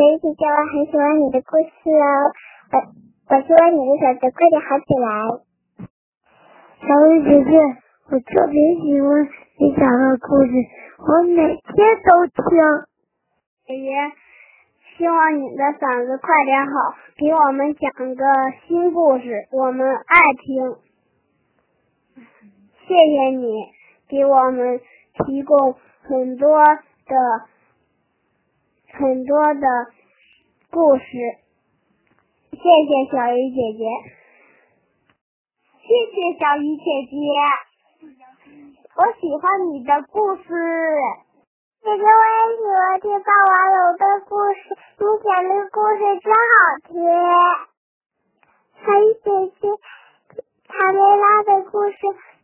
小鱼姐姐，我很喜欢你的故事哦，我我希望你的小子快点好起来。小鱼姐姐，我特别喜欢你讲的故事，我每天都听。姐姐，希望你的嗓子快点好，给我们讲个新故事，我们爱听。谢谢你给我们提供很多的。很多的故事，谢谢小鱼姐姐，谢谢小鱼姐姐，我喜欢你的故事。姐姐，我也喜欢听霸王龙的故事，你讲的故事真好听。小鱼姐姐，卡梅拉的故事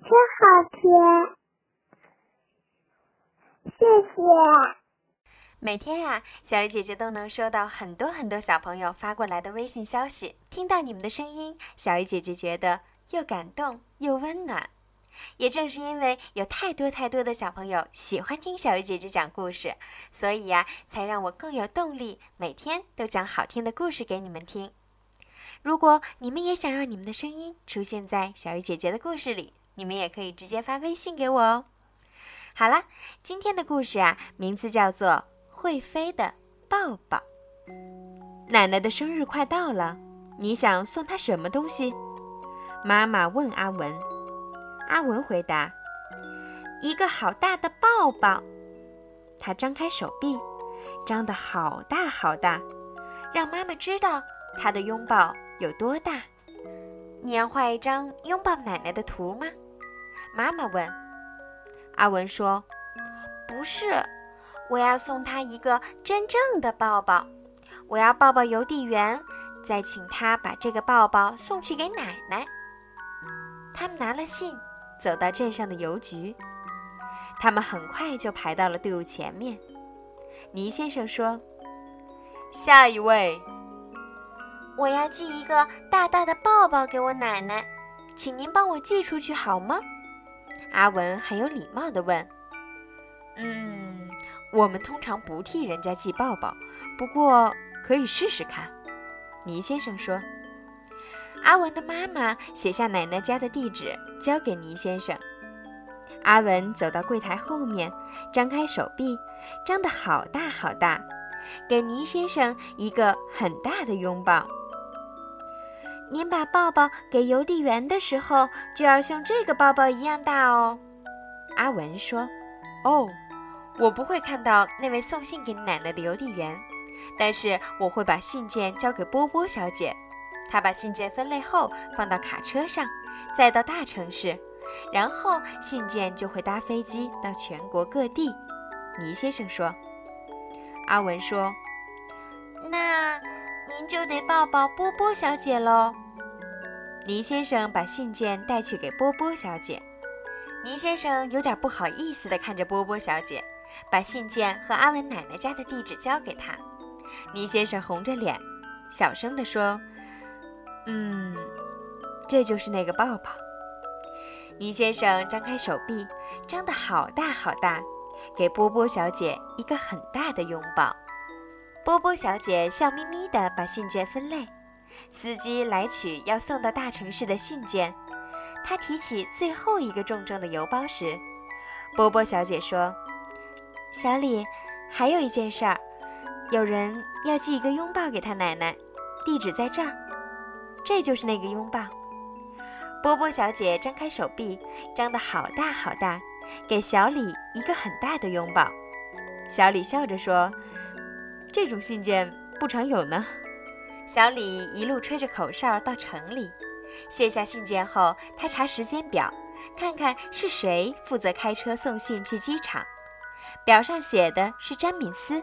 真好听，谢谢。每天呀，小鱼姐姐都能收到很多很多小朋友发过来的微信消息。听到你们的声音，小鱼姐姐觉得又感动又温暖。也正是因为有太多太多的小朋友喜欢听小鱼姐姐讲故事，所以呀，才让我更有动力，每天都讲好听的故事给你们听。如果你们也想让你们的声音出现在小鱼姐姐的故事里，你们也可以直接发微信给我哦。好了，今天的故事啊，名字叫做。会飞的抱抱。奶奶的生日快到了，你想送她什么东西？妈妈问阿文。阿文回答：“一个好大的抱抱。”他张开手臂，张得好大好大，让妈妈知道他的拥抱有多大。你要画一张拥抱奶奶的图吗？妈妈问。阿文说：“不是。”我要送他一个真正的抱抱，我要抱抱邮递员，再请他把这个抱抱送去给奶奶。他们拿了信，走到镇上的邮局。他们很快就排到了队伍前面。倪先生说：“下一位，我要寄一个大大的抱抱给我奶奶，请您帮我寄出去好吗？”阿文很有礼貌地问：“嗯。”我们通常不替人家寄抱抱，不过可以试试看。倪先生说：“阿文的妈妈写下奶奶家的地址，交给倪先生。”阿文走到柜台后面，张开手臂，张得好大好大，给倪先生一个很大的拥抱。您把抱抱给邮递员的时候，就要像这个抱抱一样大哦。”阿文说：“哦。”我不会看到那位送信给你奶奶的邮递员，但是我会把信件交给波波小姐。她把信件分类后放到卡车上，再到大城市，然后信件就会搭飞机到全国各地。倪先生说。阿文说：“那您就得抱抱波波小姐喽。”倪先生把信件带去给波波小姐。倪先生有点不好意思地看着波波小姐。把信件和阿文奶奶家的地址交给他，倪先生红着脸，小声地说：“嗯，这就是那个抱抱。”倪先生张开手臂，张得好大好大，给波波小姐一个很大的拥抱。波波小姐笑眯眯地把信件分类。司机来取要送到大城市的信件，他提起最后一个重重的邮包时，波波小姐说。小李，还有一件事儿，有人要寄一个拥抱给他奶奶，地址在这儿，这就是那个拥抱。波波小姐张开手臂，张得好大好大，给小李一个很大的拥抱。小李笑着说：“这种信件不常有呢。”小李一路吹着口哨到城里，卸下信件后，他查时间表，看看是谁负责开车送信去机场。表上写的是詹敏斯。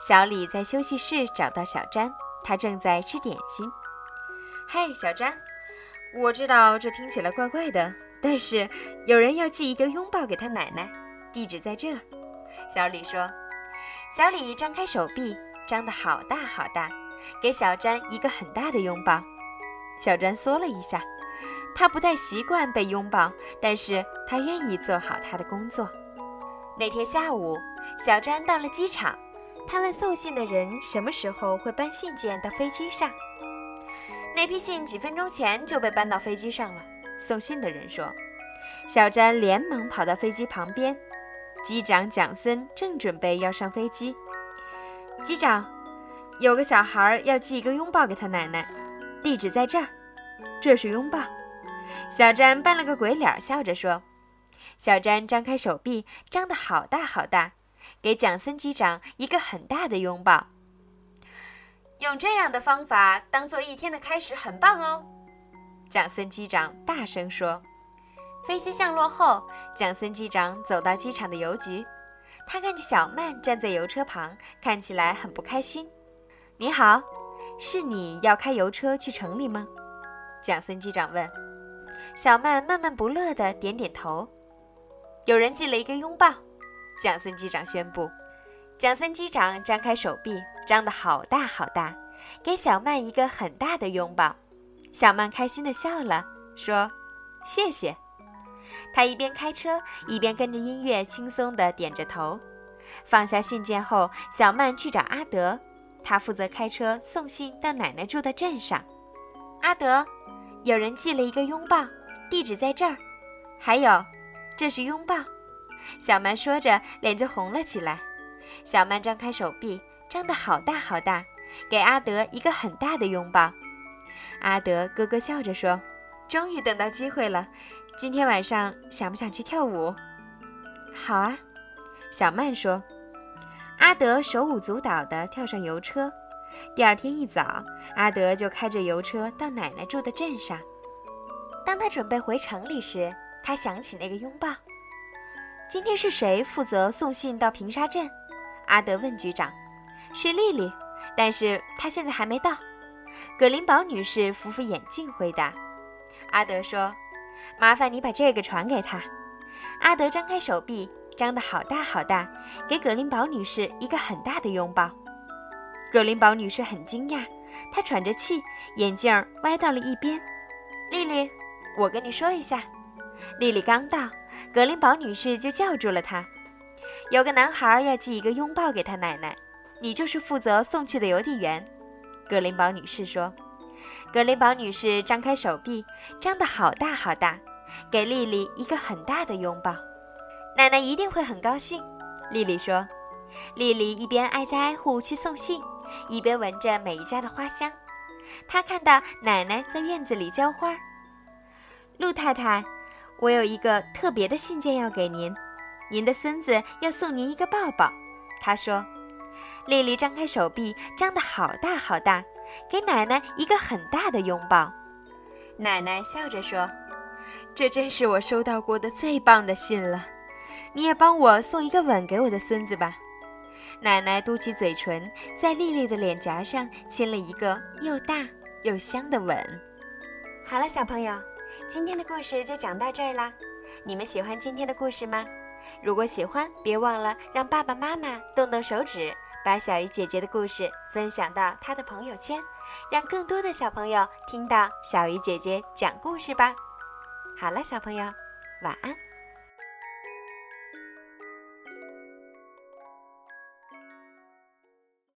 小李在休息室找到小詹，他正在吃点心。嘿，小詹，我知道这听起来怪怪的，但是有人要寄一个拥抱给他奶奶，地址在这儿。小李说。小李张开手臂，张得好大好大，给小詹一个很大的拥抱。小詹缩了一下，他不太习惯被拥抱，但是他愿意做好他的工作。那天下午，小詹到了机场，他问送信的人什么时候会搬信件到飞机上。那批信几分钟前就被搬到飞机上了。送信的人说。小詹连忙跑到飞机旁边，机长蒋森正准备要上飞机。机长，有个小孩要寄一个拥抱给他奶奶，地址在这儿。这是拥抱。小詹扮了个鬼脸，笑着说。小詹张开手臂，张得好大好大，给蒋森机长一个很大的拥抱。用这样的方法当做一天的开始，很棒哦。蒋森机长大声说。飞机降落后，蒋森机长走到机场的邮局，他看着小曼站在邮车旁，看起来很不开心。“你好，是你要开邮车去城里吗？”蒋森机长问。小曼闷闷不乐地点点头。“有人寄了一个拥抱。”蒋森机长宣布。蒋森机长张开手臂，张得好大好大，给小曼一个很大的拥抱。小曼开心地笑了，说：“谢谢。”他一边开车，一边跟着音乐轻松地点着头。放下信件后，小曼去找阿德，他负责开车送信到奶奶住的镇上。阿德，有人寄了一个拥抱，地址在这儿。还有，这是拥抱。小曼说着，脸就红了起来。小曼张开手臂，张得好大好大，给阿德一个很大的拥抱。阿德咯咯笑着说：“终于等到机会了。”今天晚上想不想去跳舞？好啊，小曼说。阿德手舞足蹈地跳上邮车。第二天一早，阿德就开着邮车到奶奶住的镇上。当他准备回城里时，他想起那个拥抱。今天是谁负责送信到平沙镇？阿德问局长。是丽丽，但是她现在还没到。葛林堡女士扶扶眼镜回答。阿德说。麻烦你把这个传给他。阿德张开手臂，张得好大好大，给葛林堡女士一个很大的拥抱。葛林堡女士很惊讶，她喘着气，眼镜歪到了一边。丽丽，我跟你说一下。丽丽刚到，格林堡女士就叫住了她。有个男孩要寄一个拥抱给他奶奶，你就是负责送去的邮递员。格林堡女士说。格林堡女士张开手臂，张得好大好大，给丽丽一个很大的拥抱。奶奶一定会很高兴，丽丽说。丽丽一边挨家挨户去送信，一边闻着每一家的花香。她看到奶奶在院子里浇花。陆太太，我有一个特别的信件要给您，您的孙子要送您一个抱抱。他说。丽丽张开手臂，张得好大好大。给奶奶一个很大的拥抱，奶奶笑着说：“这真是我收到过的最棒的信了。你也帮我送一个吻给我的孙子吧。”奶奶嘟起嘴唇，在丽丽的脸颊上亲了一个又大又香的吻。好了，小朋友，今天的故事就讲到这儿啦。你们喜欢今天的故事吗？如果喜欢，别忘了让爸爸妈妈动动手指。把小鱼姐姐的故事分享到她的朋友圈，让更多的小朋友听到小鱼姐姐讲故事吧。好了，小朋友，晚安。